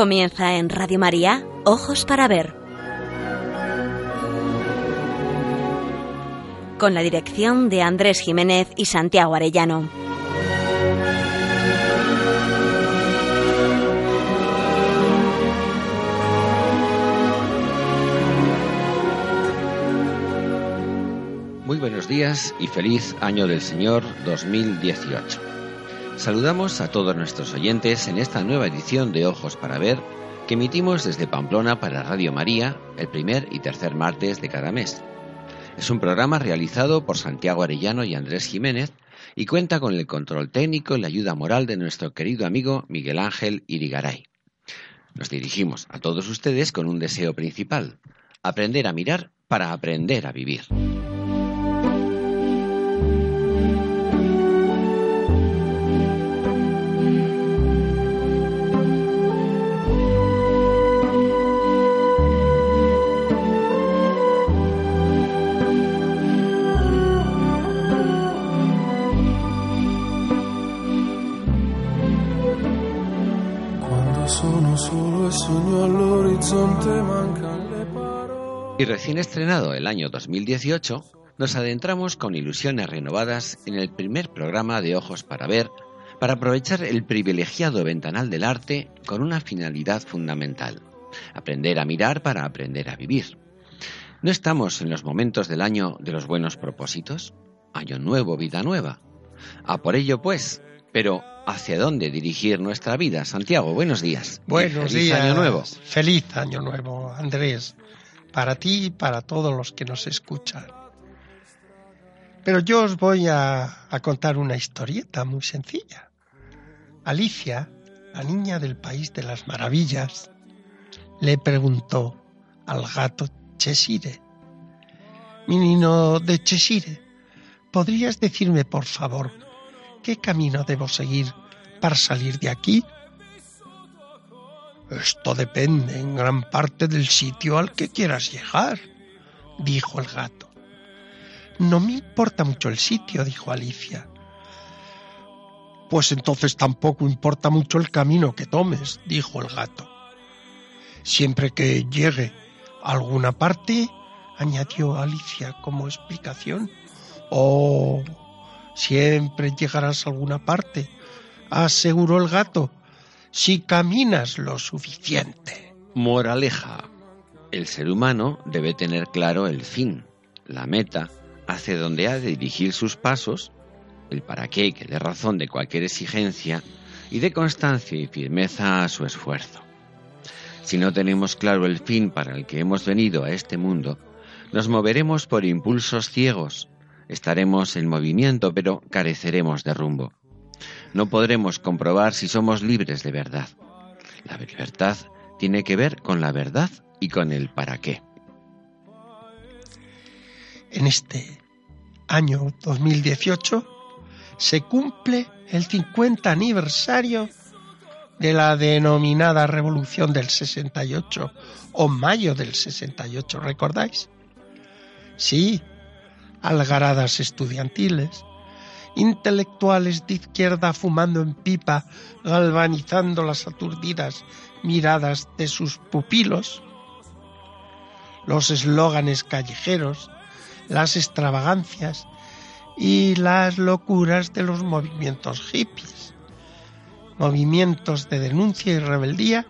Comienza en Radio María, Ojos para Ver. Con la dirección de Andrés Jiménez y Santiago Arellano. Muy buenos días y feliz año del Señor 2018. Saludamos a todos nuestros oyentes en esta nueva edición de Ojos para Ver que emitimos desde Pamplona para Radio María el primer y tercer martes de cada mes. Es un programa realizado por Santiago Arellano y Andrés Jiménez y cuenta con el control técnico y la ayuda moral de nuestro querido amigo Miguel Ángel Irigaray. Nos dirigimos a todos ustedes con un deseo principal, aprender a mirar para aprender a vivir. Y recién estrenado el año 2018, nos adentramos con ilusiones renovadas en el primer programa de Ojos para Ver, para aprovechar el privilegiado ventanal del arte con una finalidad fundamental, aprender a mirar para aprender a vivir. ¿No estamos en los momentos del año de los buenos propósitos? Año nuevo, vida nueva. A por ello, pues, pero ¿hacia dónde dirigir nuestra vida? Santiago, buenos días. Buenos feliz días. año nuevo. Feliz año nuevo, Andrés para ti y para todos los que nos escuchan. Pero yo os voy a, contar una historieta muy sencilla. Alicia, la niña del país de las maravillas, le preguntó al gato Cheshire, mi niño de Cheshire, ¿podrías decirme por favor qué camino debo seguir para salir de aquí? Esto depende en gran parte del sitio al que quieras llegar, dijo el gato. No me importa mucho el sitio, dijo Alicia. Pues entonces tampoco importa mucho el camino que tomes, dijo el gato. Siempre que llegue a alguna parte, añadió Alicia como explicación. Oh, siempre llegarás a alguna parte, aseguró el gato si caminas lo suficiente. Moraleja. El ser humano debe tener claro el fin, la meta, hacia donde ha de dirigir sus pasos, el para qué que dé razón de cualquier exigencia y de constancia y firmeza a su esfuerzo. Si no tenemos claro el fin para el que hemos venido a este mundo, nos moveremos por impulsos ciegos, estaremos en movimiento pero careceremos de rumbo no podremos comprobar si somos libres de verdad. La libertad tiene que ver con la verdad y con el para qué. En este año 2018 se cumple el 50 aniversario de la denominada Revolución del 68 o Mayo del 68, ¿recordáis? Sí, algaradas estudiantiles, intelectuales de izquierda fumando en pipa, galvanizando las aturdidas miradas de sus pupilos, los eslóganes callejeros, las extravagancias y las locuras de los movimientos hippies, movimientos de denuncia y rebeldía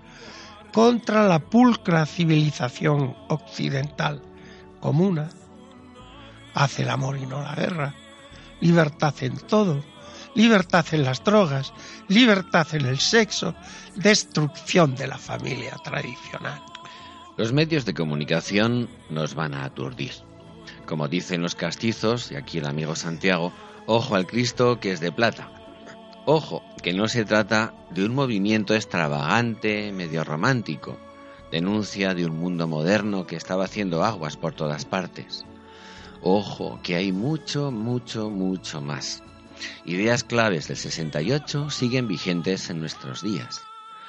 contra la pulcra civilización occidental comuna, hace el amor y no la guerra, libertad en todo, libertad en las drogas, libertad en el sexo, destrucción de la familia tradicional. Los medios de comunicación nos van a aturdir. Como dicen los castizos, y aquí el amigo Santiago, ojo al Cristo que es de plata. Ojo, que no se trata de un movimiento extravagante, medio romántico, denuncia de un mundo moderno que estaba haciendo aguas por todas partes. Ojo, que hay mucho, mucho, mucho más. Ideas claves del 68 siguen vigentes en nuestros días.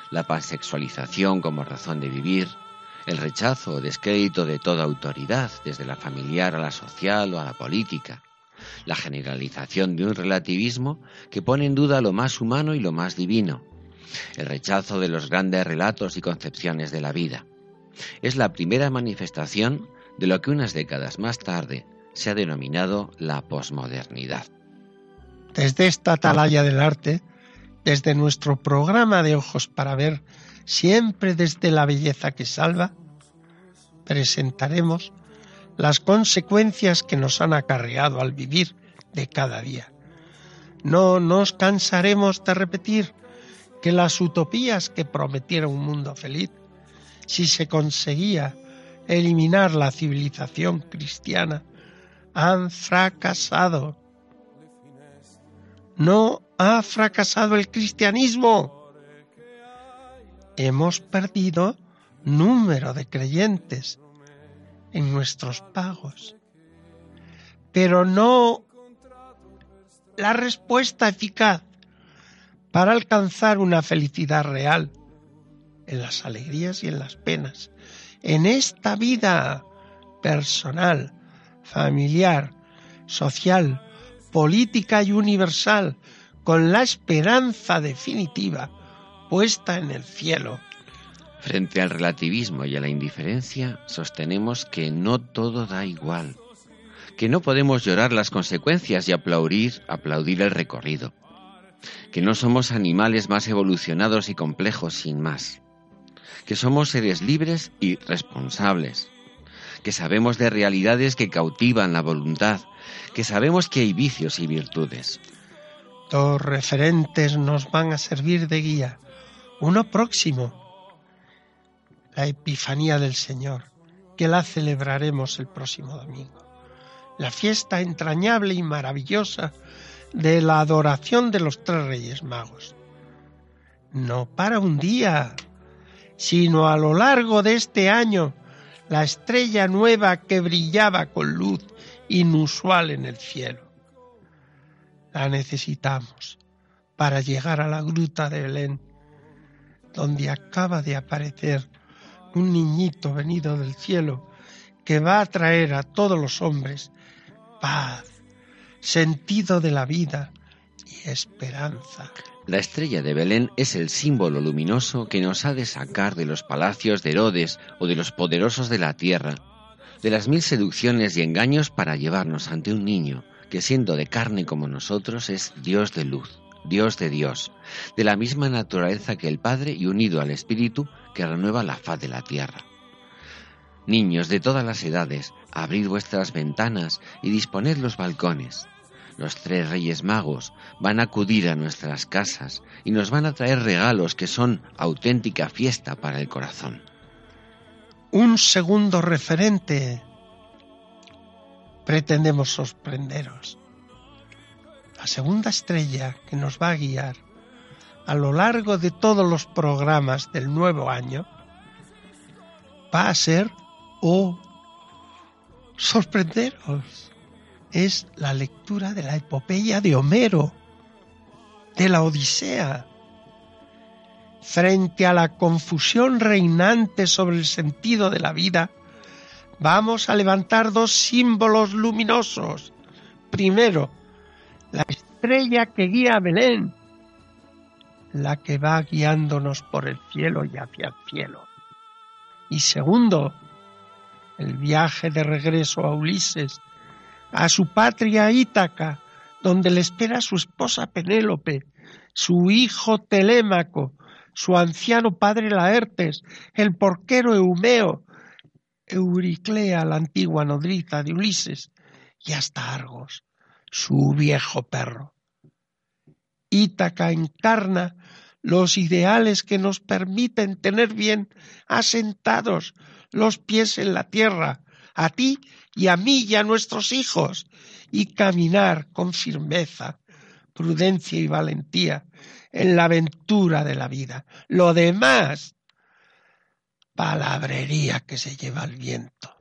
La pansexualización como razón de vivir, el rechazo o descrédito de toda autoridad, desde la familiar a la social o a la política, la generalización de un relativismo que pone en duda lo más humano y lo más divino, el rechazo de los grandes relatos y concepciones de la vida. Es la primera manifestación de lo que unas décadas más tarde se ha denominado la posmodernidad. Desde esta atalaya del arte, desde nuestro programa de Ojos para Ver, siempre desde la belleza que salva, presentaremos las consecuencias que nos han acarreado al vivir de cada día. No nos cansaremos de repetir que las utopías que prometieron un mundo feliz, si se conseguía eliminar la civilización cristiana, han fracasado. No ha fracasado el cristianismo. Hemos perdido número de creyentes en nuestros pagos, pero no la respuesta eficaz para alcanzar una felicidad real en las alegrías y en las penas, en esta vida personal, familiar, social, política y universal, con la esperanza definitiva puesta en el cielo. Frente al relativismo y a la indiferencia, sostenemos que no todo da igual, que no podemos llorar las consecuencias y aplaudir, aplaudir el recorrido, que no somos animales más evolucionados y complejos sin más, que somos seres libres y responsables, que sabemos de realidades que cautivan la voluntad, que sabemos que hay vicios y virtudes. Dos referentes nos van a servir de guía. Uno próximo, la Epifanía del Señor, que la celebraremos el próximo domingo. La fiesta entrañable y maravillosa de la adoración de los tres Reyes Magos. No para un día, sino a lo largo de este año la estrella nueva que brillaba con luz inusual en el cielo. La necesitamos para llegar a la gruta de Belén, donde acaba de aparecer un niñito venido del cielo que va a traer a todos los hombres paz, sentido de la vida y esperanza. La estrella de Belén es el símbolo luminoso que nos ha de sacar de los palacios de Herodes o de los poderosos de la tierra, de las mil seducciones y engaños para llevarnos ante un niño que siendo de carne como nosotros es Dios de luz, Dios de Dios, de la misma naturaleza que el Padre y unido al Espíritu que renueva la faz de la tierra. Niños de todas las edades, abrid vuestras ventanas y disponed los balcones, los tres reyes magos van a acudir a nuestras casas y nos van a traer regalos que son auténtica fiesta para el corazón. Un segundo referente. Pretendemos sorprenderos. La segunda estrella que nos va a guiar a lo largo de todos los programas del nuevo año va a ser o oh, sorprenderos es la lectura de la epopeya de Homero, de la Odisea. Frente a la confusión reinante sobre el sentido de la vida, vamos a levantar dos símbolos luminosos. Primero, la estrella que guía a Belén, la que va guiándonos por el cielo y hacia el cielo. Y segundo, el viaje de regreso a Ulises, a su patria Ítaca, donde le espera su esposa Penélope, su hijo Telémaco, su anciano padre Laertes, el porquero Eumeo, Euriclea, la antigua nodriza de Ulises, y hasta Argos, su viejo perro. Ítaca encarna los ideales que nos permiten tener bien asentados los pies en la tierra, a ti y a mí y a nuestros hijos, y caminar con firmeza, prudencia y valentía en la aventura de la vida. Lo demás, palabrería que se lleva el viento.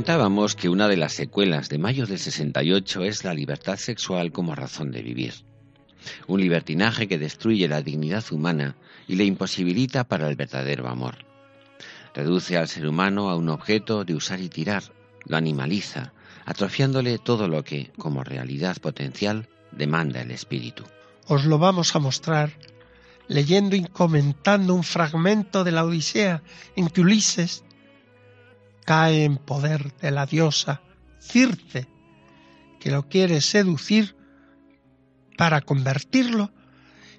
Comentábamos que una de las secuelas de mayo del 68 es la libertad sexual como razón de vivir. Un libertinaje que destruye la dignidad humana y le imposibilita para el verdadero amor. Reduce al ser humano a un objeto de usar y tirar, lo animaliza, atrofiándole todo lo que, como realidad potencial, demanda el espíritu. Os lo vamos a mostrar leyendo y comentando un fragmento de la Odisea en que Ulises cae en poder de la diosa Circe, que lo quiere seducir para convertirlo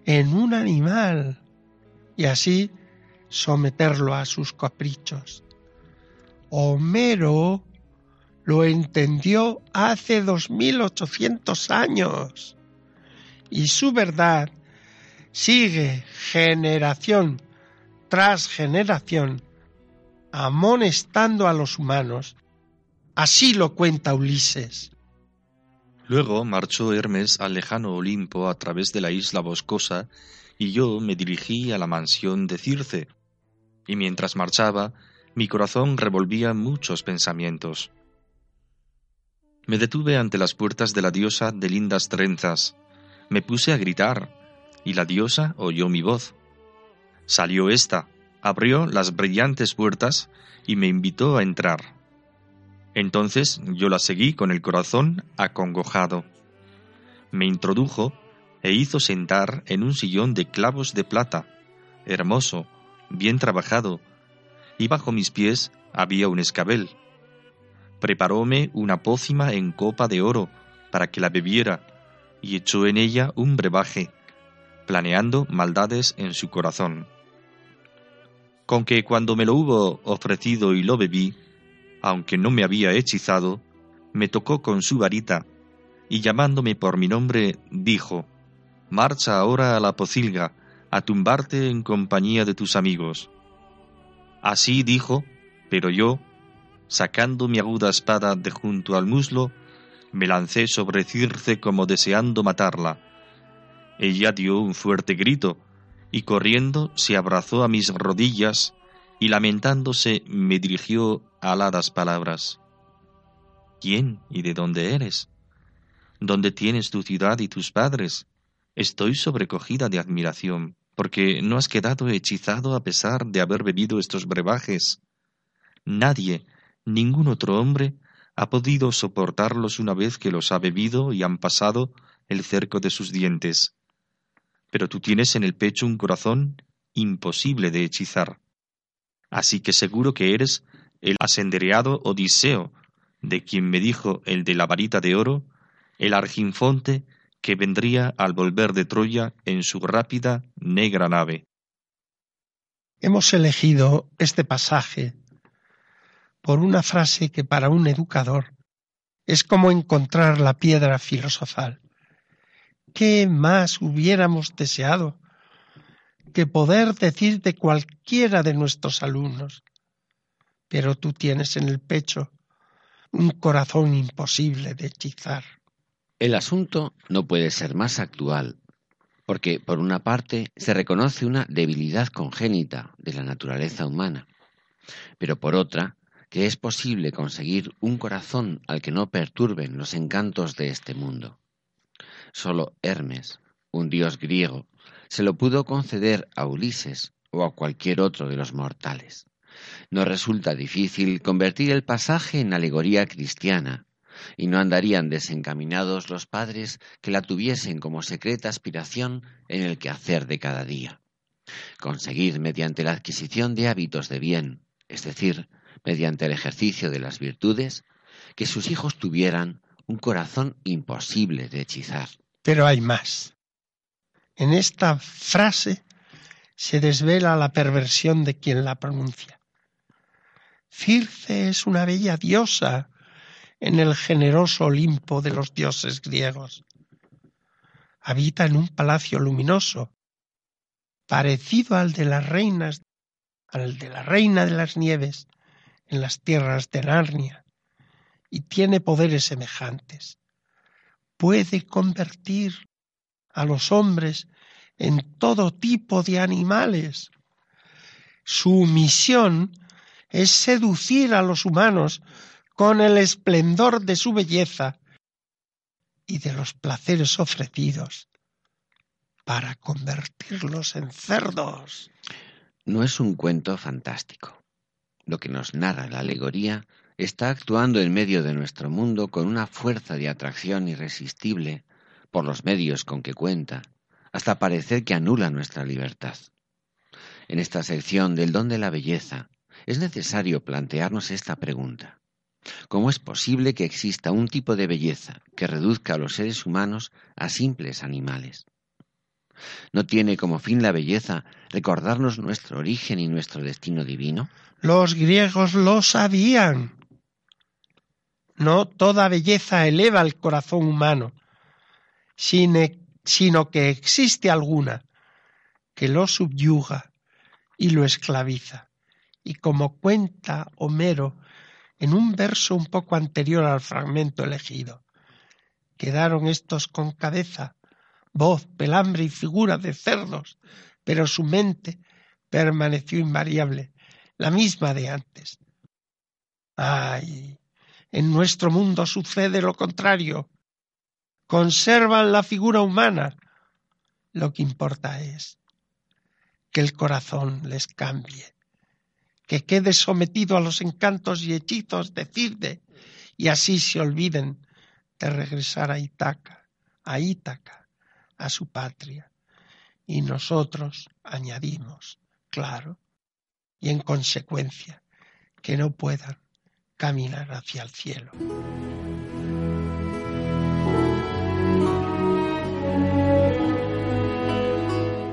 en un animal y así someterlo a sus caprichos. Homero lo entendió hace 2800 años y su verdad sigue generación tras generación amonestando a los humanos. Así lo cuenta Ulises. Luego marchó Hermes al lejano Olimpo a través de la isla boscosa, y yo me dirigí a la mansión de Circe. Y mientras marchaba, mi corazón revolvía muchos pensamientos. Me detuve ante las puertas de la diosa de lindas trenzas. Me puse a gritar, y la diosa oyó mi voz. Salió ésta, abrió las brillantes puertas y me invitó a entrar. Entonces yo la seguí con el corazón acongojado. Me introdujo e hizo sentar en un sillón de clavos de plata, hermoso, bien trabajado, y bajo mis pies había un escabel. Preparóme una pócima en copa de oro para que la bebiera, y echó en ella un brebaje, planeando maldades en su corazón con que cuando me lo hubo ofrecido y lo bebí, aunque no me había hechizado, me tocó con su varita, y llamándome por mi nombre, dijo, Marcha ahora a la pocilga, a tumbarte en compañía de tus amigos. Así dijo, pero yo, sacando mi aguda espada de junto al muslo, me lancé sobre Circe como deseando matarla. Ella dio un fuerte grito, y corriendo se abrazó a mis rodillas y lamentándose me dirigió aladas palabras. ¿Quién y de dónde eres? ¿Dónde tienes tu ciudad y tus padres? Estoy sobrecogida de admiración, porque no has quedado hechizado a pesar de haber bebido estos brebajes. Nadie, ningún otro hombre, ha podido soportarlos una vez que los ha bebido y han pasado el cerco de sus dientes pero tú tienes en el pecho un corazón imposible de hechizar. Así que seguro que eres el asendereado Odiseo, de quien me dijo el de la varita de oro, el arginfonte que vendría al volver de Troya en su rápida negra nave. Hemos elegido este pasaje por una frase que para un educador es como encontrar la piedra filosofal. ¿Qué más hubiéramos deseado que poder decir de cualquiera de nuestros alumnos? Pero tú tienes en el pecho un corazón imposible de hechizar. El asunto no puede ser más actual, porque por una parte se reconoce una debilidad congénita de la naturaleza humana, pero por otra que es posible conseguir un corazón al que no perturben los encantos de este mundo. Solo Hermes, un dios griego, se lo pudo conceder a Ulises o a cualquier otro de los mortales. No resulta difícil convertir el pasaje en alegoría cristiana, y no andarían desencaminados los padres que la tuviesen como secreta aspiración en el quehacer de cada día. Conseguir mediante la adquisición de hábitos de bien, es decir, mediante el ejercicio de las virtudes, que sus hijos tuvieran un corazón imposible de hechizar. Pero hay más. En esta frase se desvela la perversión de quien la pronuncia. Circe es una bella diosa en el generoso Olimpo de los dioses griegos. Habita en un palacio luminoso, parecido al de las reinas, al de la reina de las nieves en las tierras de Narnia, y tiene poderes semejantes. Puede convertir a los hombres en todo tipo de animales. Su misión es seducir a los humanos con el esplendor de su belleza y de los placeres ofrecidos para convertirlos en cerdos. No es un cuento fantástico. Lo que nos narra la alegoría está actuando en medio de nuestro mundo con una fuerza de atracción irresistible por los medios con que cuenta, hasta parecer que anula nuestra libertad. En esta sección del don de la belleza es necesario plantearnos esta pregunta. ¿Cómo es posible que exista un tipo de belleza que reduzca a los seres humanos a simples animales? ¿No tiene como fin la belleza recordarnos nuestro origen y nuestro destino divino? Los griegos lo sabían. No toda belleza eleva el corazón humano, sino que existe alguna que lo subyuga y lo esclaviza. Y como cuenta Homero en un verso un poco anterior al fragmento elegido, quedaron estos con cabeza, voz, pelambre y figura de cerdos, pero su mente permaneció invariable, la misma de antes. Ay, en nuestro mundo sucede lo contrario. Conservan la figura humana. Lo que importa es que el corazón les cambie, que quede sometido a los encantos y hechizos de Cirde y así se olviden de regresar a Ítaca, a Ítaca, a su patria. Y nosotros añadimos, claro, y en consecuencia que no puedan caminar hacia el cielo.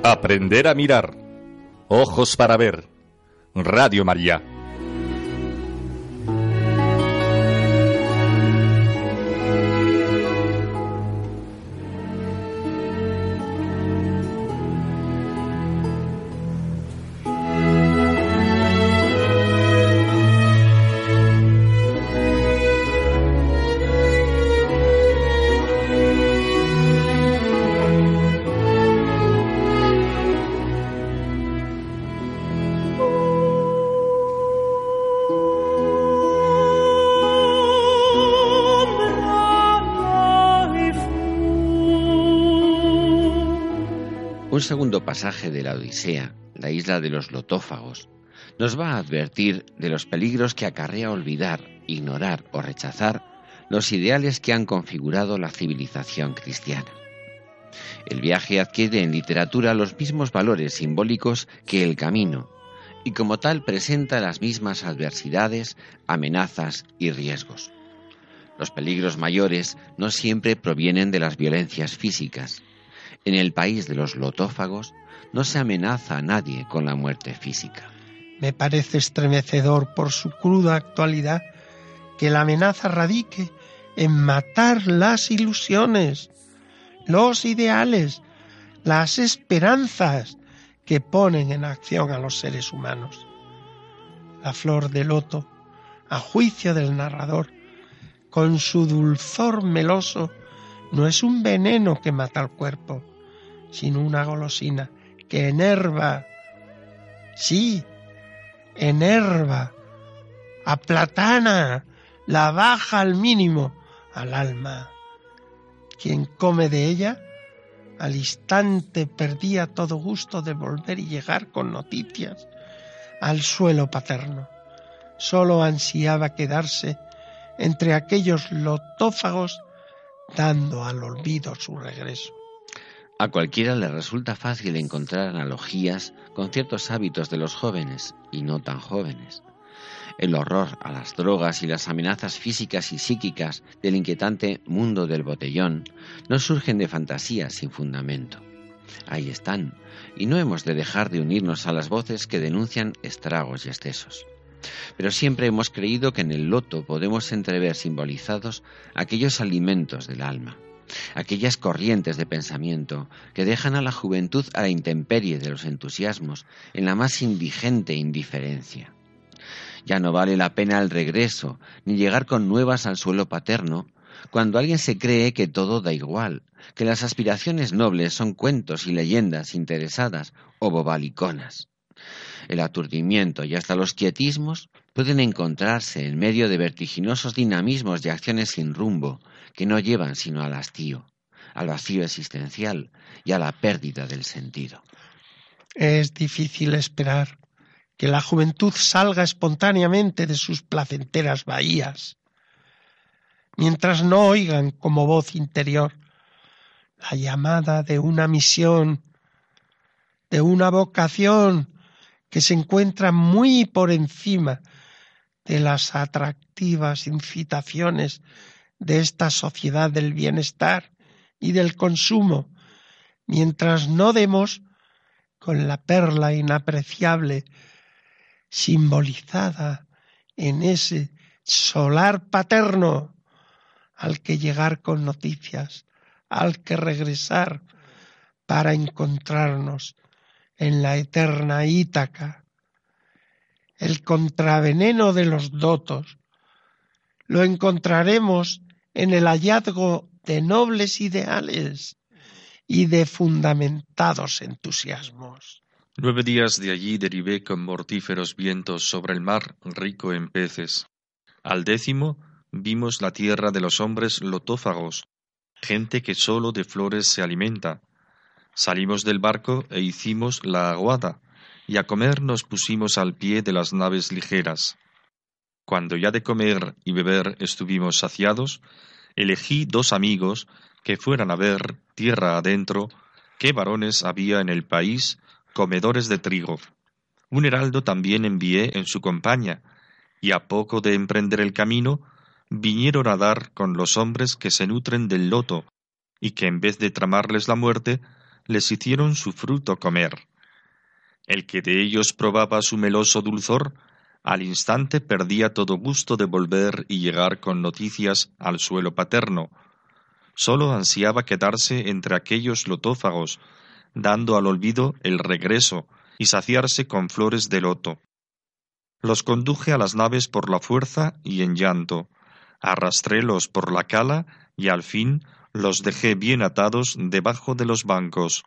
Aprender a mirar. Ojos para ver. Radio María. Pasaje de la Odisea, la isla de los lotófagos, nos va a advertir de los peligros que acarrea olvidar, ignorar o rechazar los ideales que han configurado la civilización cristiana. El viaje adquiere en literatura los mismos valores simbólicos que el camino, y como tal presenta las mismas adversidades, amenazas y riesgos. Los peligros mayores no siempre provienen de las violencias físicas, en el país de los lotófagos no se amenaza a nadie con la muerte física. Me parece estremecedor por su cruda actualidad que la amenaza radique en matar las ilusiones, los ideales, las esperanzas que ponen en acción a los seres humanos. La flor de loto, a juicio del narrador, con su dulzor meloso, no es un veneno que mata al cuerpo, sino una golosina que enerva, sí, enerva, aplatana, la baja al mínimo al alma. Quien come de ella, al instante perdía todo gusto de volver y llegar con noticias al suelo paterno. Sólo ansiaba quedarse entre aquellos lotófagos dando al olvido su regreso. A cualquiera le resulta fácil encontrar analogías con ciertos hábitos de los jóvenes y no tan jóvenes. El horror a las drogas y las amenazas físicas y psíquicas del inquietante mundo del botellón no surgen de fantasías sin fundamento. Ahí están, y no hemos de dejar de unirnos a las voces que denuncian estragos y excesos. Pero siempre hemos creído que en el loto podemos entrever simbolizados aquellos alimentos del alma, aquellas corrientes de pensamiento que dejan a la juventud a la intemperie de los entusiasmos en la más indigente indiferencia. Ya no vale la pena el regreso, ni llegar con nuevas al suelo paterno, cuando alguien se cree que todo da igual, que las aspiraciones nobles son cuentos y leyendas interesadas o bobaliconas. El aturdimiento y hasta los quietismos pueden encontrarse en medio de vertiginosos dinamismos de acciones sin rumbo que no llevan sino al hastío, al vacío existencial y a la pérdida del sentido. Es difícil esperar que la juventud salga espontáneamente de sus placenteras bahías, mientras no oigan como voz interior la llamada de una misión, de una vocación que se encuentra muy por encima de las atractivas incitaciones de esta sociedad del bienestar y del consumo, mientras no demos con la perla inapreciable simbolizada en ese solar paterno al que llegar con noticias, al que regresar para encontrarnos en la eterna Ítaca. El contraveneno de los dotos lo encontraremos en el hallazgo de nobles ideales y de fundamentados entusiasmos. Nueve días de allí deribé con mortíferos vientos sobre el mar rico en peces. Al décimo vimos la tierra de los hombres lotófagos, gente que sólo de flores se alimenta. Salimos del barco e hicimos la aguada, y a comer nos pusimos al pie de las naves ligeras. Cuando ya de comer y beber estuvimos saciados, elegí dos amigos que fueran a ver tierra adentro qué varones había en el país comedores de trigo. Un heraldo también envié en su compañía, y a poco de emprender el camino, vinieron a dar con los hombres que se nutren del loto, y que en vez de tramarles la muerte, les hicieron su fruto comer. El que de ellos probaba su meloso dulzor, al instante perdía todo gusto de volver y llegar con noticias al suelo paterno. Sólo ansiaba quedarse entre aquellos lotófagos, dando al olvido el regreso y saciarse con flores de loto. Los conduje a las naves por la fuerza y en llanto, arrastrélos por la cala y al fin los dejé bien atados debajo de los bancos.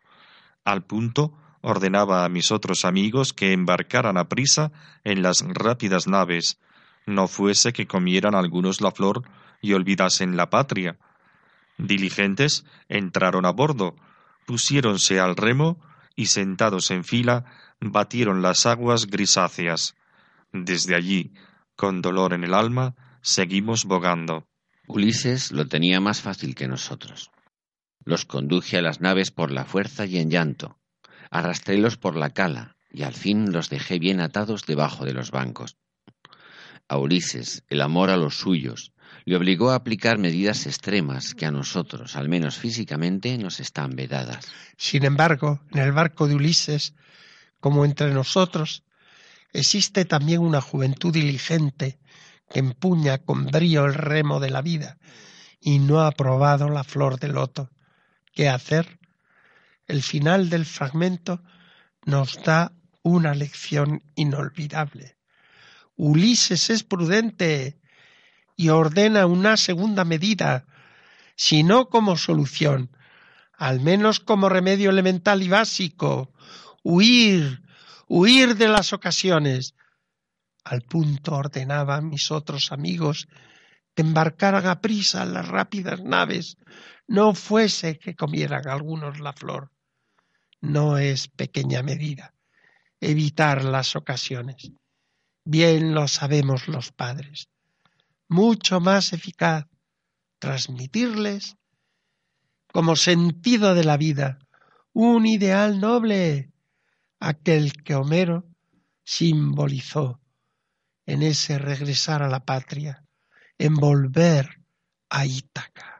Al punto ordenaba a mis otros amigos que embarcaran a prisa en las rápidas naves, no fuese que comieran algunos la flor y olvidasen la patria. Diligentes entraron a bordo, pusiéronse al remo y sentados en fila batieron las aguas grisáceas. Desde allí, con dolor en el alma, seguimos bogando. Ulises lo tenía más fácil que nosotros. Los conduje a las naves por la fuerza y en llanto. Arrastrélos por la cala y al fin los dejé bien atados debajo de los bancos. A Ulises, el amor a los suyos, le obligó a aplicar medidas extremas que a nosotros, al menos físicamente, nos están vedadas. Sin embargo, en el barco de Ulises, como entre nosotros, existe también una juventud diligente que empuña con brío el remo de la vida y no ha probado la flor del loto. ¿Qué hacer? El final del fragmento nos da una lección inolvidable. Ulises es prudente, y ordena una segunda medida, si no como solución, al menos como remedio elemental y básico, huir, huir de las ocasiones. Al punto ordenaba a mis otros amigos que embarcaran a prisa las rápidas naves, no fuese que comieran algunos la flor. No es pequeña medida evitar las ocasiones. Bien lo sabemos los padres mucho más eficaz transmitirles como sentido de la vida un ideal noble, aquel que Homero simbolizó en ese regresar a la patria, en volver a Ítaca.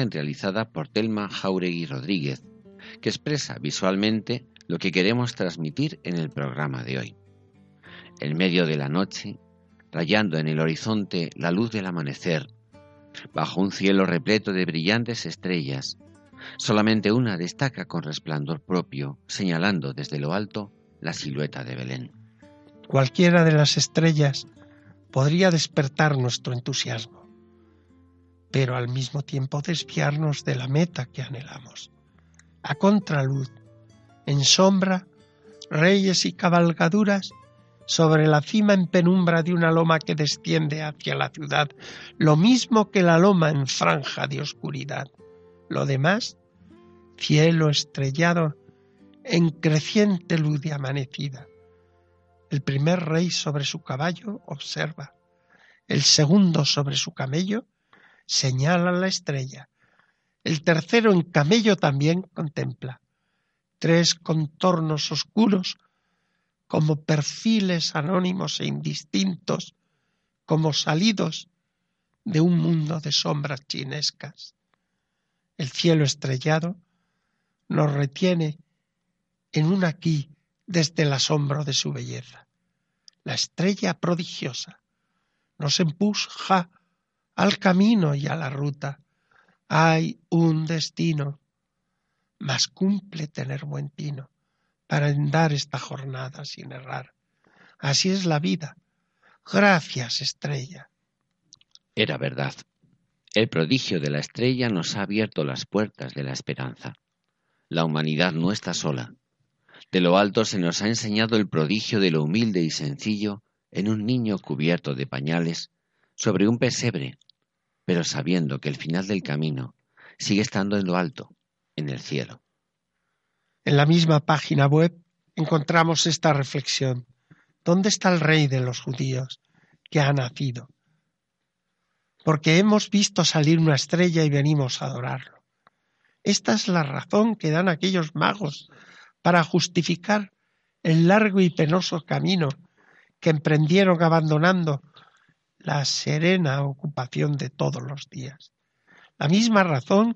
Imagen realizada por Telma Jauregui Rodríguez, que expresa visualmente lo que queremos transmitir en el programa de hoy. En medio de la noche, rayando en el horizonte la luz del amanecer, bajo un cielo repleto de brillantes estrellas, solamente una destaca con resplandor propio, señalando desde lo alto la silueta de Belén. Cualquiera de las estrellas podría despertar nuestro entusiasmo, pero al mismo tiempo desviarnos de la meta que anhelamos. A contraluz, en sombra, reyes y cabalgaduras sobre la cima en penumbra de una loma que desciende hacia la ciudad, lo mismo que la loma en franja de oscuridad. Lo demás, cielo estrellado en creciente luz de amanecida. El primer rey sobre su caballo observa. El segundo sobre su camello señala la estrella. El tercero en camello también contempla. Tres contornos oscuros como perfiles anónimos e indistintos, como salidos de un mundo de sombras chinescas. El cielo estrellado nos retiene en un aquí desde el asombro de su belleza. La estrella prodigiosa nos empuja al camino y a la ruta. Hay un destino, mas cumple tener buen tino para andar esta jornada sin errar. Así es la vida. Gracias, estrella. Era verdad. El prodigio de la estrella nos ha abierto las puertas de la esperanza. La humanidad no está sola. De lo alto se nos ha enseñado el prodigio de lo humilde y sencillo en un niño cubierto de pañales sobre un pesebre, pero sabiendo que el final del camino sigue estando en lo alto, en el cielo. En la misma página web encontramos esta reflexión. ¿Dónde está el rey de los judíos que ha nacido? Porque hemos visto salir una estrella y venimos a adorarlo. Esta es la razón que dan aquellos magos para justificar el largo y penoso camino que emprendieron abandonando la serena ocupación de todos los días. La misma razón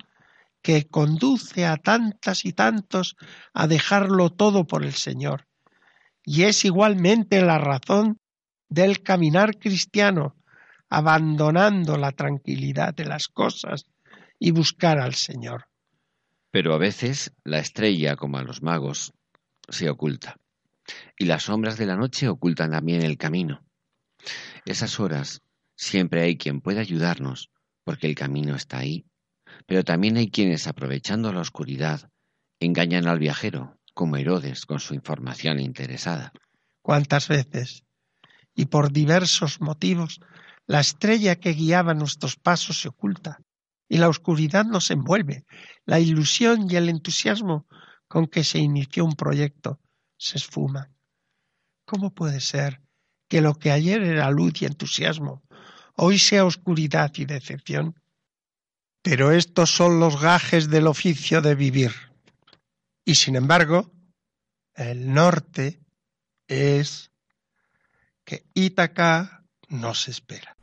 que conduce a tantas y tantos a dejarlo todo por el Señor. Y es igualmente la razón del caminar cristiano, abandonando la tranquilidad de las cosas y buscar al Señor. Pero a veces la estrella, como a los magos, se oculta. Y las sombras de la noche ocultan también el camino. Esas horas siempre hay quien pueda ayudarnos, porque el camino está ahí. Pero también hay quienes, aprovechando la oscuridad, engañan al viajero, como Herodes con su información interesada. ¿Cuántas veces? Y por diversos motivos, la estrella que guiaba nuestros pasos se oculta y la oscuridad nos envuelve. La ilusión y el entusiasmo con que se inició un proyecto se esfuman. ¿Cómo puede ser que lo que ayer era luz y entusiasmo hoy sea oscuridad y decepción? Pero estos son los gajes del oficio de vivir. Y sin embargo, el norte es que Ítaca nos espera.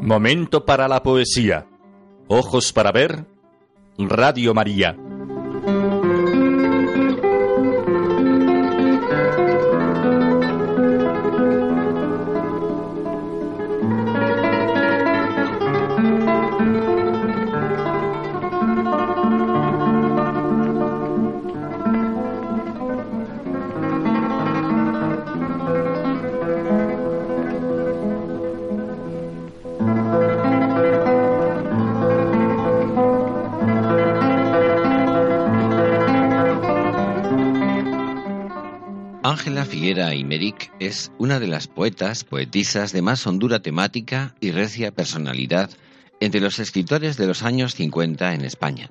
Momento para la poesía. Ojos para ver, Radio María. Figuera Imeric es una de las poetas, poetisas de más hondura temática y recia personalidad entre los escritores de los años 50 en España.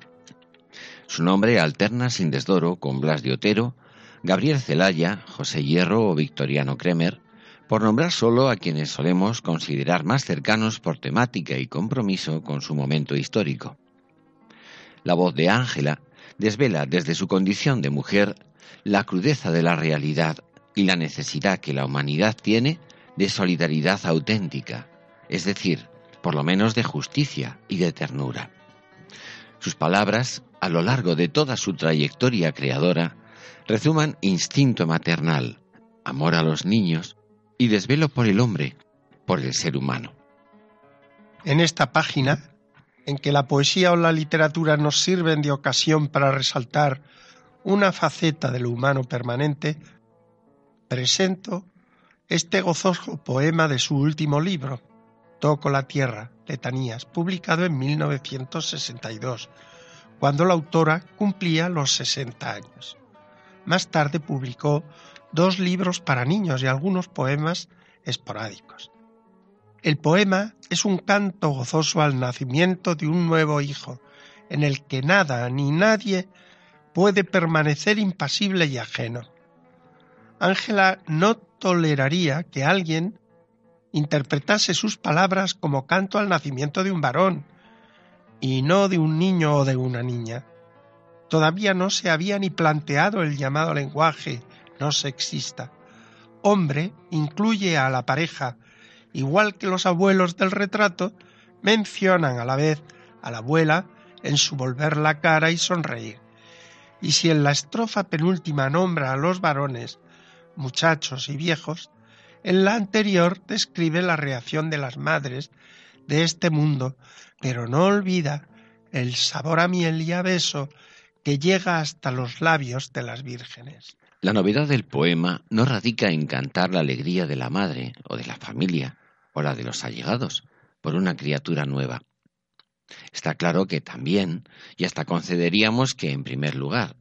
Su nombre alterna sin desdoro con Blas de Otero, Gabriel Celaya, José Hierro o Victoriano Kremer, por nombrar solo a quienes solemos considerar más cercanos por temática y compromiso con su momento histórico. La voz de Ángela desvela desde su condición de mujer la crudeza de la realidad y la necesidad que la humanidad tiene de solidaridad auténtica, es decir, por lo menos de justicia y de ternura. Sus palabras, a lo largo de toda su trayectoria creadora, resuman instinto maternal, amor a los niños y desvelo por el hombre, por el ser humano. En esta página, en que la poesía o la literatura nos sirven de ocasión para resaltar una faceta de lo humano permanente, presento este gozoso poema de su último libro, Toco la Tierra, Letanías, publicado en 1962, cuando la autora cumplía los 60 años. Más tarde publicó dos libros para niños y algunos poemas esporádicos. El poema es un canto gozoso al nacimiento de un nuevo hijo, en el que nada ni nadie puede permanecer impasible y ajeno. Ángela no toleraría que alguien interpretase sus palabras como canto al nacimiento de un varón, y no de un niño o de una niña. Todavía no se había ni planteado el llamado lenguaje no sexista. Hombre incluye a la pareja, igual que los abuelos del retrato mencionan a la vez a la abuela en su volver la cara y sonreír. Y si en la estrofa penúltima nombra a los varones, muchachos y viejos, en la anterior describe la reacción de las madres de este mundo, pero no olvida el sabor a miel y a beso que llega hasta los labios de las vírgenes. La novedad del poema no radica en cantar la alegría de la madre o de la familia o la de los allegados por una criatura nueva, Está claro que también, y hasta concederíamos que en primer lugar.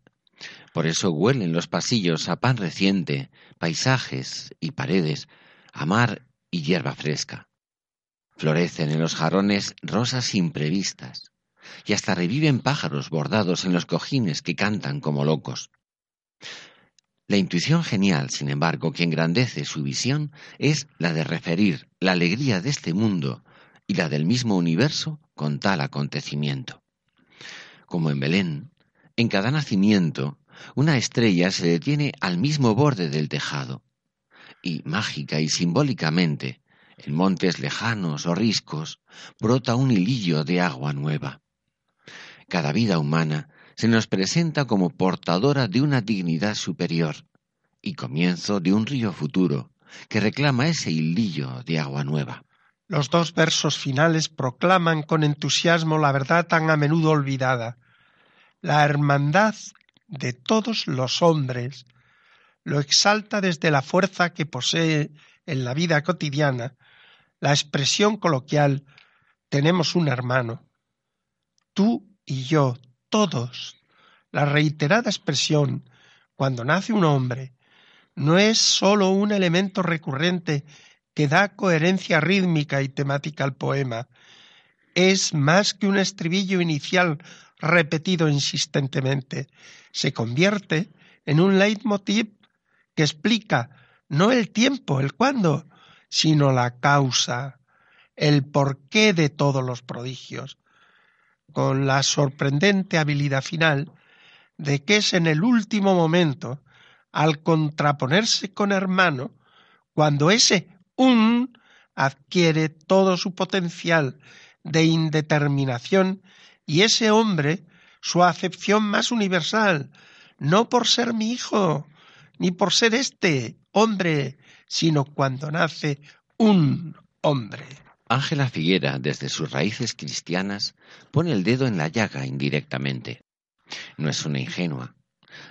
Por eso huelen los pasillos a pan reciente, paisajes y paredes, a mar y hierba fresca. Florecen en los jarrones rosas imprevistas, y hasta reviven pájaros bordados en los cojines que cantan como locos. La intuición genial, sin embargo, que engrandece su visión es la de referir la alegría de este mundo y la del mismo universo con tal acontecimiento. Como en Belén, en cada nacimiento, una estrella se detiene al mismo borde del tejado, y mágica y simbólicamente, en montes lejanos o riscos, brota un hilillo de agua nueva. Cada vida humana se nos presenta como portadora de una dignidad superior y comienzo de un río futuro que reclama ese hilillo de agua nueva. Los dos versos finales proclaman con entusiasmo la verdad tan a menudo olvidada. La hermandad de todos los hombres lo exalta desde la fuerza que posee en la vida cotidiana la expresión coloquial tenemos un hermano. Tú y yo, todos. La reiterada expresión cuando nace un hombre no es sólo un elemento recurrente que da coherencia rítmica y temática al poema. Es más que un estribillo inicial repetido insistentemente. Se convierte en un leitmotiv que explica no el tiempo, el cuándo, sino la causa, el porqué de todos los prodigios, con la sorprendente habilidad final de que es en el último momento, al contraponerse con hermano, cuando ese un adquiere todo su potencial de indeterminación y ese hombre su acepción más universal, no por ser mi hijo, ni por ser este hombre, sino cuando nace un hombre. Ángela Figuera, desde sus raíces cristianas, pone el dedo en la llaga indirectamente. No es una ingenua.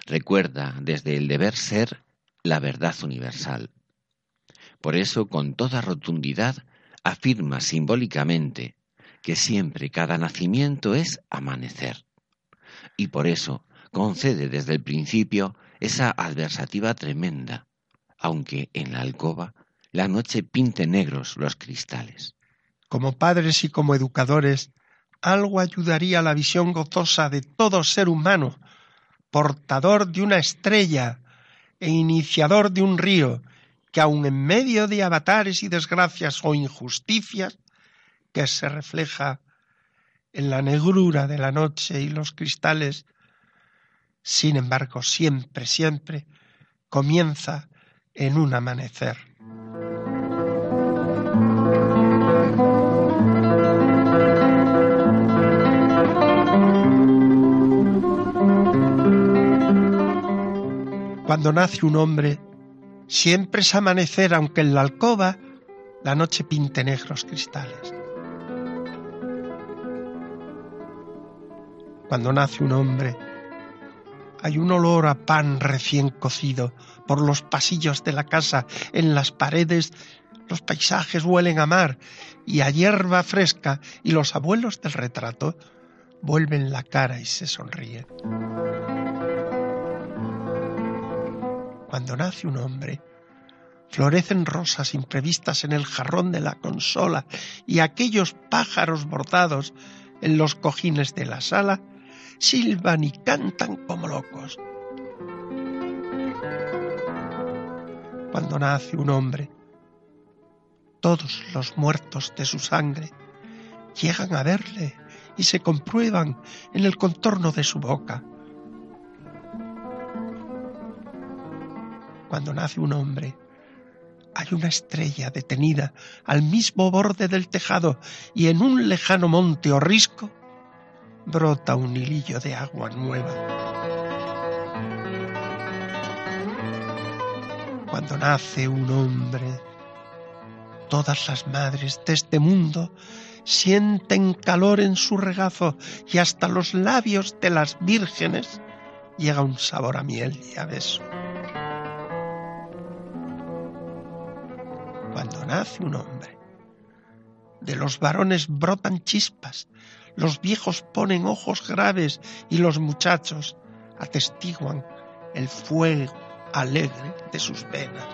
Recuerda desde el deber ser la verdad universal. Por eso, con toda rotundidad, afirma simbólicamente que siempre cada nacimiento es amanecer. Y por eso concede desde el principio esa adversativa tremenda, aunque en la alcoba la noche pinte negros los cristales. Como padres y como educadores, algo ayudaría a la visión gozosa de todo ser humano, portador de una estrella e iniciador de un río, que aun en medio de avatares y desgracias o injusticias, que se refleja en la negrura de la noche y los cristales, sin embargo, siempre, siempre comienza en un amanecer. Cuando nace un hombre, siempre es amanecer, aunque en la alcoba la noche pinte negros cristales. Cuando nace un hombre, hay un olor a pan recién cocido por los pasillos de la casa, en las paredes los paisajes huelen a mar y a hierba fresca y los abuelos del retrato vuelven la cara y se sonríen. Cuando nace un hombre, florecen rosas imprevistas en el jarrón de la consola y aquellos pájaros bordados en los cojines de la sala silban y cantan como locos. Cuando nace un hombre, todos los muertos de su sangre llegan a verle y se comprueban en el contorno de su boca. Cuando nace un hombre, hay una estrella detenida al mismo borde del tejado y en un lejano monte o risco brota un hilillo de agua nueva. Cuando nace un hombre, todas las madres de este mundo sienten calor en su regazo y hasta los labios de las vírgenes llega un sabor a miel y a beso. Cuando nace un hombre, de los varones brotan chispas los viejos ponen ojos graves y los muchachos atestiguan el fuego alegre de sus venas.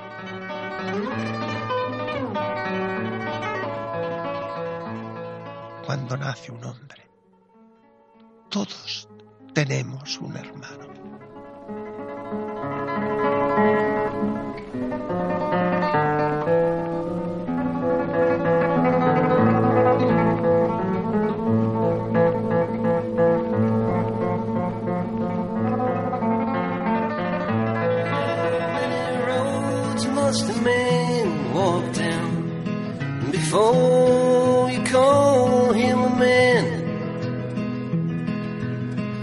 Cuando nace un hombre, todos tenemos un hermano. Before you call him a man.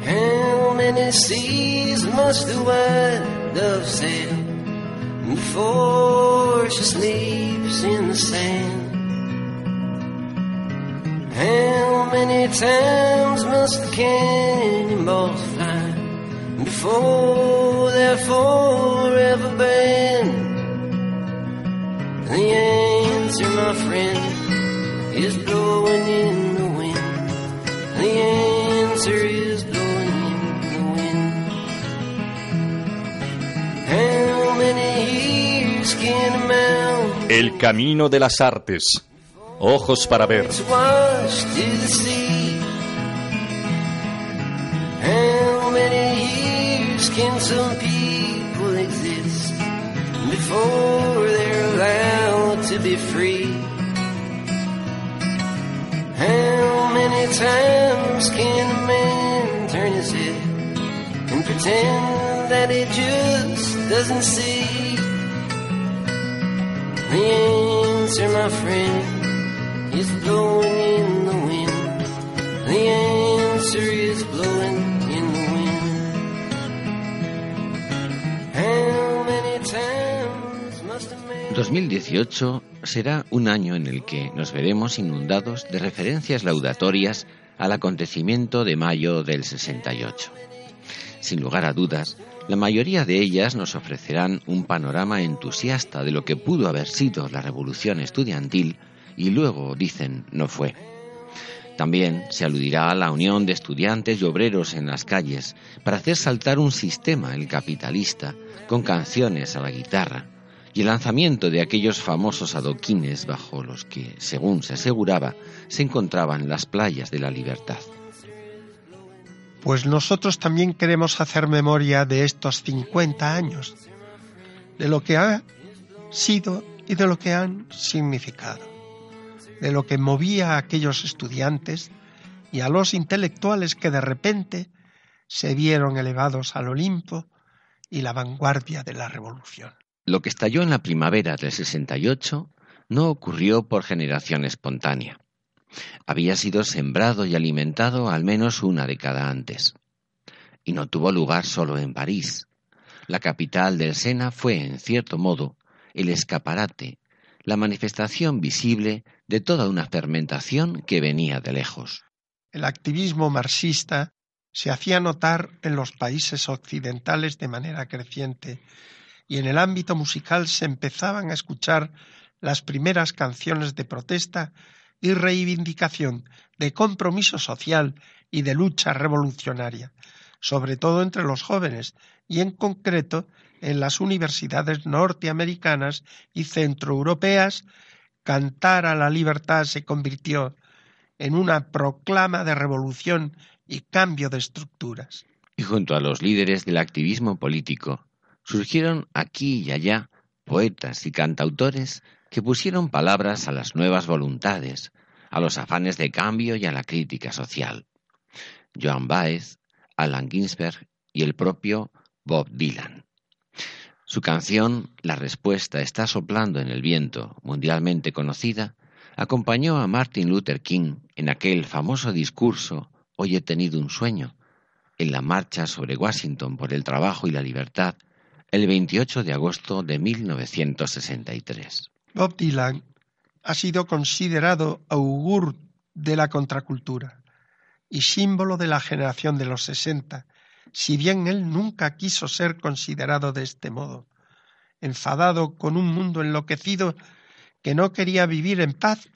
How many seas must the white dove sail before she sleeps in the sand? How many times must the cannonballs fly before they're forever banned? The answer, my friend, is blowing in the wind. The answer is blowing in the wind. How many years can a mountain El camino de las artes. Ojos para ver. wash to the sea? How many years can some people exist before they're allowed to be free? How many times can a man turn his head and pretend that he just doesn't see? The answer, my friend, is blowing in the wind. 2018 será un año en el que nos veremos inundados de referencias laudatorias al acontecimiento de mayo del 68. Sin lugar a dudas, la mayoría de ellas nos ofrecerán un panorama entusiasta de lo que pudo haber sido la revolución estudiantil y luego dicen no fue. También se aludirá a la unión de estudiantes y obreros en las calles para hacer saltar un sistema, el capitalista, con canciones a la guitarra, y el lanzamiento de aquellos famosos adoquines bajo los que, según se aseguraba, se encontraban las playas de la libertad. Pues nosotros también queremos hacer memoria de estos 50 años, de lo que ha sido y de lo que han significado, de lo que movía a aquellos estudiantes y a los intelectuales que de repente se vieron elevados al Olimpo y la vanguardia de la revolución. Lo que estalló en la primavera del 68 no ocurrió por generación espontánea. Había sido sembrado y alimentado al menos una década antes. Y no tuvo lugar solo en París. La capital del Sena fue, en cierto modo, el escaparate, la manifestación visible de toda una fermentación que venía de lejos. El activismo marxista se hacía notar en los países occidentales de manera creciente y en el ámbito musical se empezaban a escuchar las primeras canciones de protesta y reivindicación de compromiso social y de lucha revolucionaria, sobre todo entre los jóvenes y en concreto en las universidades norteamericanas y centroeuropeas, cantar a la libertad se convirtió en una proclama de revolución y cambio de estructuras. Y junto a los líderes del activismo político, surgieron aquí y allá poetas y cantautores que pusieron palabras a las nuevas voluntades, a los afanes de cambio y a la crítica social. Joan Baez, Alan Ginsberg y el propio Bob Dylan. Su canción La respuesta está soplando en el viento, mundialmente conocida, acompañó a Martin Luther King en aquel famoso discurso Hoy he tenido un sueño, en la marcha sobre Washington por el trabajo y la libertad el 28 de agosto de 1963. Bob Dylan ha sido considerado augur de la contracultura y símbolo de la generación de los 60, si bien él nunca quiso ser considerado de este modo. Enfadado con un mundo enloquecido que no quería vivir en paz,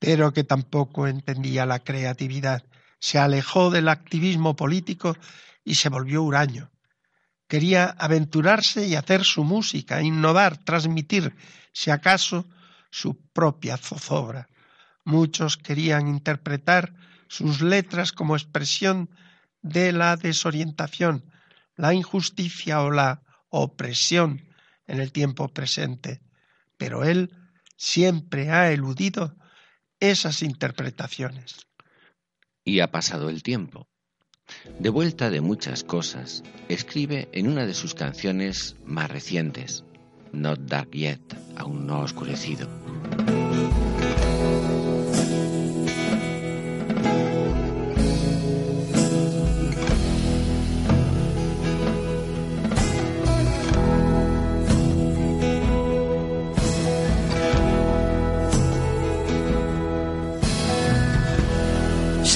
pero que tampoco entendía la creatividad, se alejó del activismo político y se volvió huraño Quería aventurarse y hacer su música, innovar, transmitir, si acaso, su propia zozobra. Muchos querían interpretar sus letras como expresión de la desorientación, la injusticia o la opresión en el tiempo presente, pero él siempre ha eludido esas interpretaciones. Y ha pasado el tiempo. De vuelta de muchas cosas, escribe en una de sus canciones más recientes, Not Dark Yet, aún no oscurecido.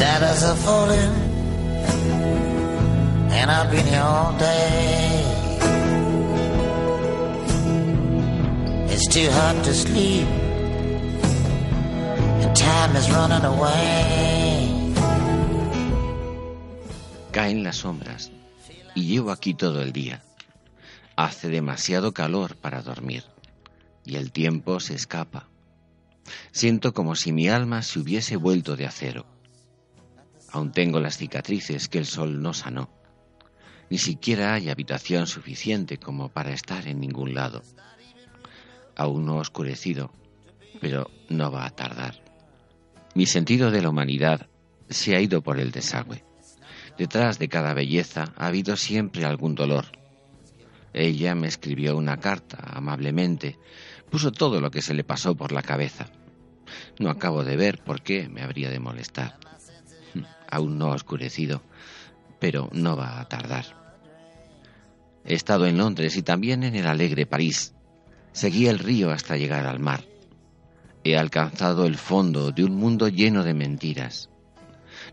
Shadows are falling Caen las sombras y llevo aquí todo el día. Hace demasiado calor para dormir y el tiempo se escapa. Siento como si mi alma se hubiese vuelto de acero. Aún tengo las cicatrices que el sol no sanó. Ni siquiera hay habitación suficiente como para estar en ningún lado. Aún no oscurecido, pero no va a tardar. Mi sentido de la humanidad se ha ido por el desagüe. Detrás de cada belleza ha habido siempre algún dolor. Ella me escribió una carta amablemente, puso todo lo que se le pasó por la cabeza. No acabo de ver por qué me habría de molestar. aún no ha oscurecido, pero no va a tardar. He estado en Londres y también en el alegre París. Seguí el río hasta llegar al mar. He alcanzado el fondo de un mundo lleno de mentiras.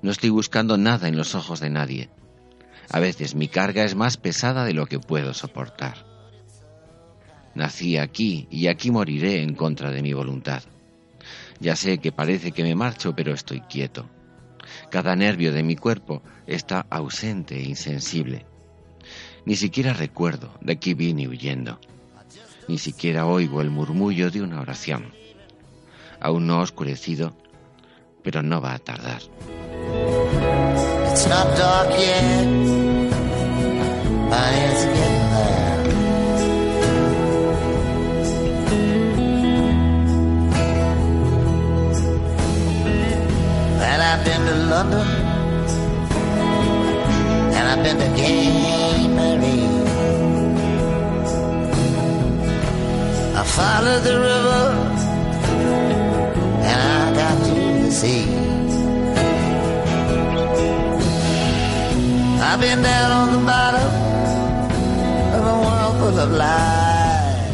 No estoy buscando nada en los ojos de nadie. A veces mi carga es más pesada de lo que puedo soportar. Nací aquí y aquí moriré en contra de mi voluntad. Ya sé que parece que me marcho, pero estoy quieto. Cada nervio de mi cuerpo está ausente e insensible. Ni siquiera recuerdo de qué vine huyendo. Ni siquiera oigo el murmullo de una oración. Aún no ha oscurecido, pero no va a tardar. And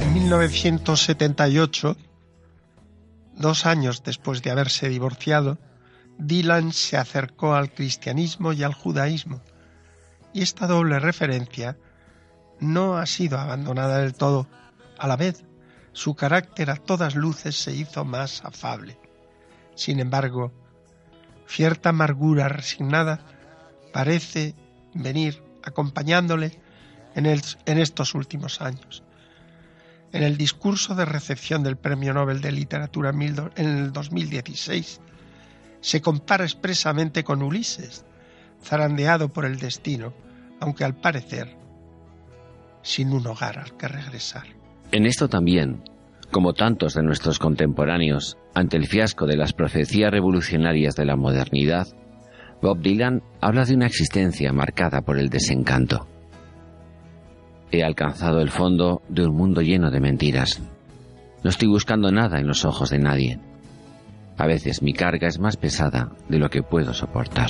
En 1978, dos años después de haberse divorciado, Dylan se acercó al cristianismo y al judaísmo, y esta doble referencia no ha sido abandonada del todo. A la vez, su carácter a todas luces se hizo más afable. Sin embargo, cierta amargura resignada parece venir acompañándole en, estos últimos años. En el discurso de recepción del Premio Nobel de Literatura en el 2016, se compara expresamente con Ulises, zarandeado por el destino, aunque al parecer sin un hogar al que regresar. En esto también, como tantos de nuestros contemporáneos, ante el fiasco de las profecías revolucionarias de la modernidad, Bob Dylan habla de una existencia marcada por el desencanto. He alcanzado el fondo de un mundo lleno de mentiras. No estoy buscando nada en los ojos de nadie. A veces mi carga es más pesada de lo que puedo soportar.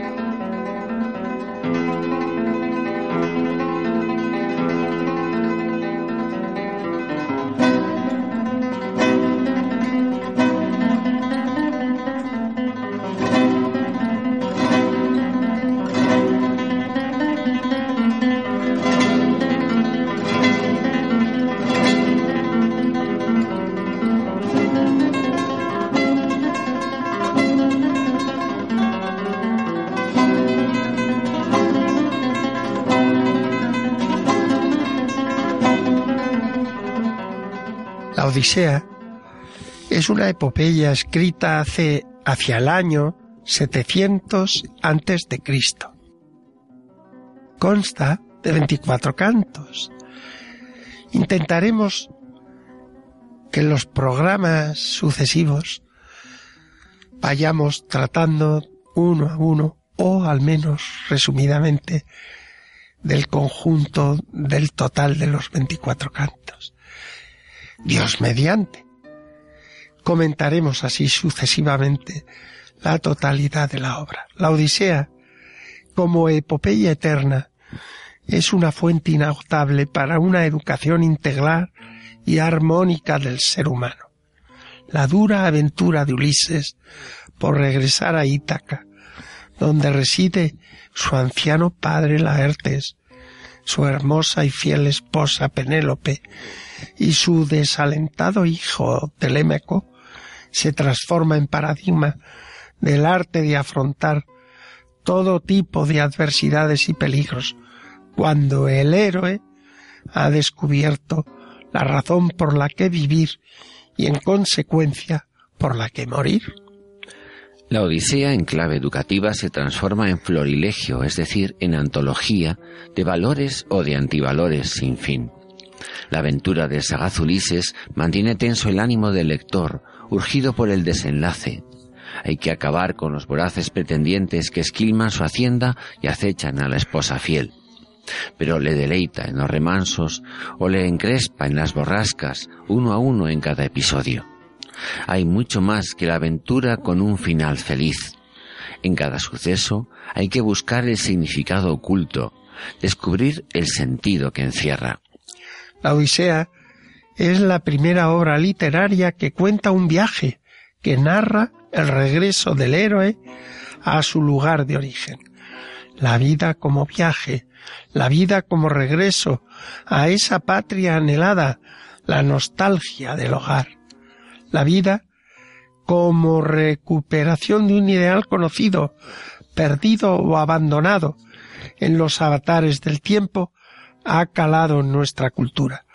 Es una epopeya escrita hace hacia el año 700 antes de Cristo. Consta de 24 cantos. Intentaremos que en los programas sucesivos vayamos tratando uno a uno o al menos resumidamente del conjunto del total de los 24 cantos. Dios mediante. Comentaremos así sucesivamente la totalidad de la obra. La Odisea, como epopeya eterna, es una fuente inagotable para una educación integral y armónica del ser humano. La dura aventura de Ulises por regresar a Ítaca, donde reside su anciano padre Laertes, su hermosa y fiel esposa Penélope y su desalentado hijo Telémaco se transforma en paradigma del arte de afrontar todo tipo de adversidades y peligros, cuando el héroe ha descubierto la razón por la que vivir y en consecuencia por la que morir. La Odisea en clave educativa se transforma en florilegio, es decir, en antología de valores o de antivalores sin fin. La aventura del sagaz Ulises mantiene tenso el ánimo del lector, urgido por el desenlace. Hay que acabar con los voraces pretendientes que esquilman su hacienda y acechan a la esposa fiel. Pero le deleita en los remansos o le encrespa en las borrascas, uno a uno en cada episodio. Hay mucho más que la aventura con un final feliz. En cada suceso hay que buscar el significado oculto, descubrir el sentido que encierra. La Odisea es la primera obra literaria que cuenta un viaje, que narra el regreso del héroe a su lugar de origen. La vida como viaje, la vida como regreso a esa patria anhelada, la nostalgia del hogar la vida como recuperación de un ideal conocido, perdido o abandonado en los avatares del tiempo, ha calado en nuestra cultura.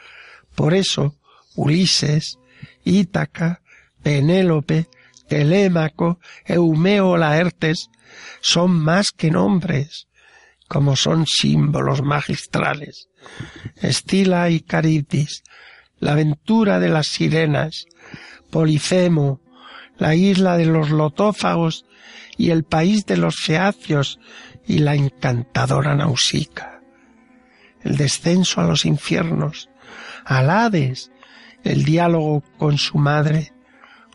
Por eso, Ulises, Ítaca, Penélope, Telémaco, Eumeo Laertes son más que nombres, como son símbolos magistrales. Estila y Caribdis, la aventura de las sirenas, Polifemo, la isla de los lotófagos y el país de los feacios y la encantadora Nausica. El descenso a los infiernos, al Hades, el diálogo con su madre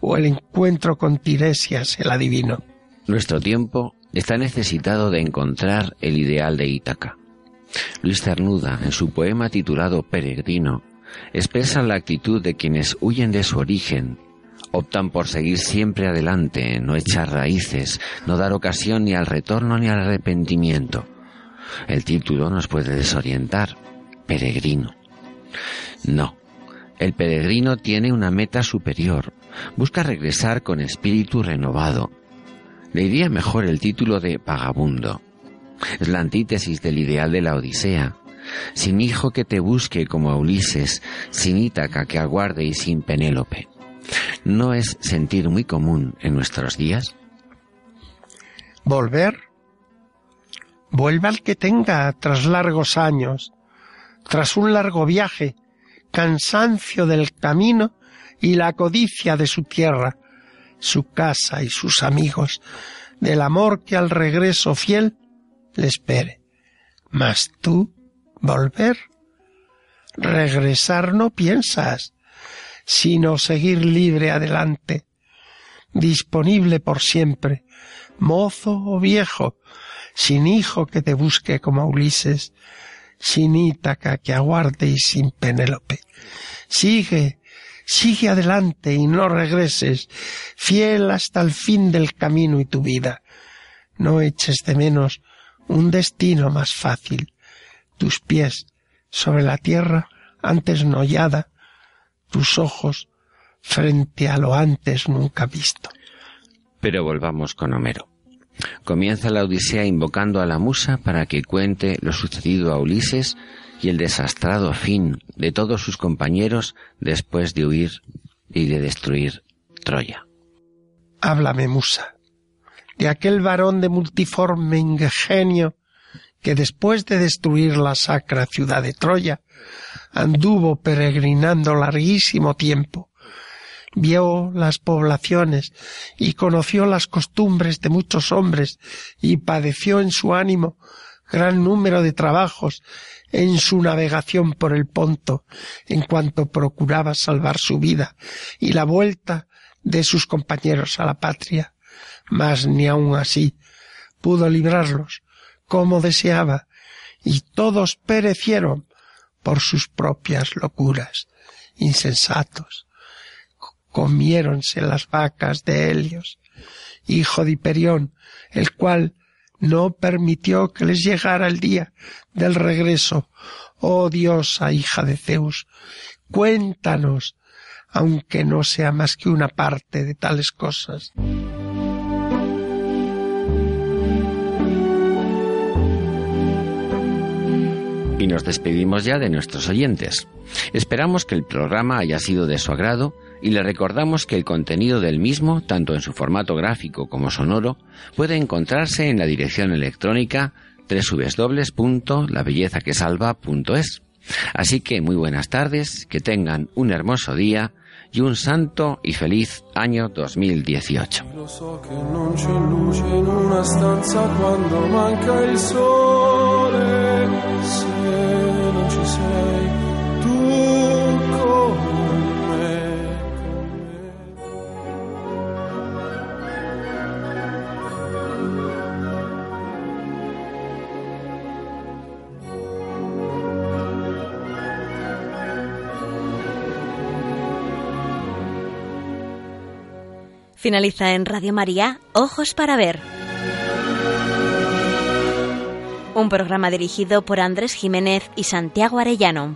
o el encuentro con Tiresias el adivino. Nuestro tiempo está necesitado de encontrar el ideal de Ítaca. Luis Cernuda, en su poema titulado Peregrino, expresan la actitud de quienes huyen de su origen, optan por seguir siempre adelante, no echar raíces, no dar ocasión ni al retorno ni al arrepentimiento. El título nos puede desorientar. Peregrino. No. El peregrino tiene una meta superior. Busca regresar con espíritu renovado. Le iría mejor el título de vagabundo. Es la antítesis del ideal de la Odisea sin hijo que te busque como a Ulises, sin Ítaca que aguarde y sin Penélope. ¿No es sentir muy común en nuestros días? Volver. Vuelve al que tenga tras largos años, tras un largo viaje, cansancio del camino y la codicia de su tierra, su casa y sus amigos, del amor que al regreso fiel le espere. Mas tú volver. Regresar no piensas, sino seguir libre adelante, disponible por siempre, mozo o viejo, sin hijo que te busque como Ulises, sin Ítaca que aguarde y sin Penélope. Sigue, sigue adelante y no regreses, fiel hasta el fin del camino y tu vida. No eches de menos un destino más fácil, tus pies sobre la tierra antes nollada, tus ojos frente a lo antes nunca visto. Pero volvamos con Homero. Comienza la Odisea invocando a la musa para que cuente lo sucedido a Ulises y el desastrado fin de todos sus compañeros después de huir y de destruir Troya. Háblame, musa, de aquel varón de multiforme ingenio que después de destruir la sacra ciudad de Troya, anduvo peregrinando larguísimo tiempo, vio las poblaciones y conoció las costumbres de muchos hombres y padeció en su ánimo gran número de trabajos en su navegación por el Ponto, en cuanto procuraba salvar su vida y la vuelta de sus compañeros a la patria, mas ni aun así pudo librarlos, como deseaba, y todos perecieron por sus propias locuras. Insensatos. Comiéronse las vacas de Helios, hijo de Hiperión, el cual no permitió que les llegara el día del regreso. Oh diosa hija de Zeus, cuéntanos, aunque no sea más que una parte de tales cosas. Nos despedimos ya de nuestros oyentes. Esperamos que el programa haya sido de su agrado y le recordamos que el contenido del mismo, tanto en su formato gráfico como sonoro, puede encontrarse en la dirección electrónica www.labellezaquesalva.es. Así que muy buenas tardes, que tengan un hermoso día y un santo y feliz año 2018. Finaliza en Radio María, Ojos para Ver. Un programa dirigido por Andrés Jiménez y Santiago Arellano.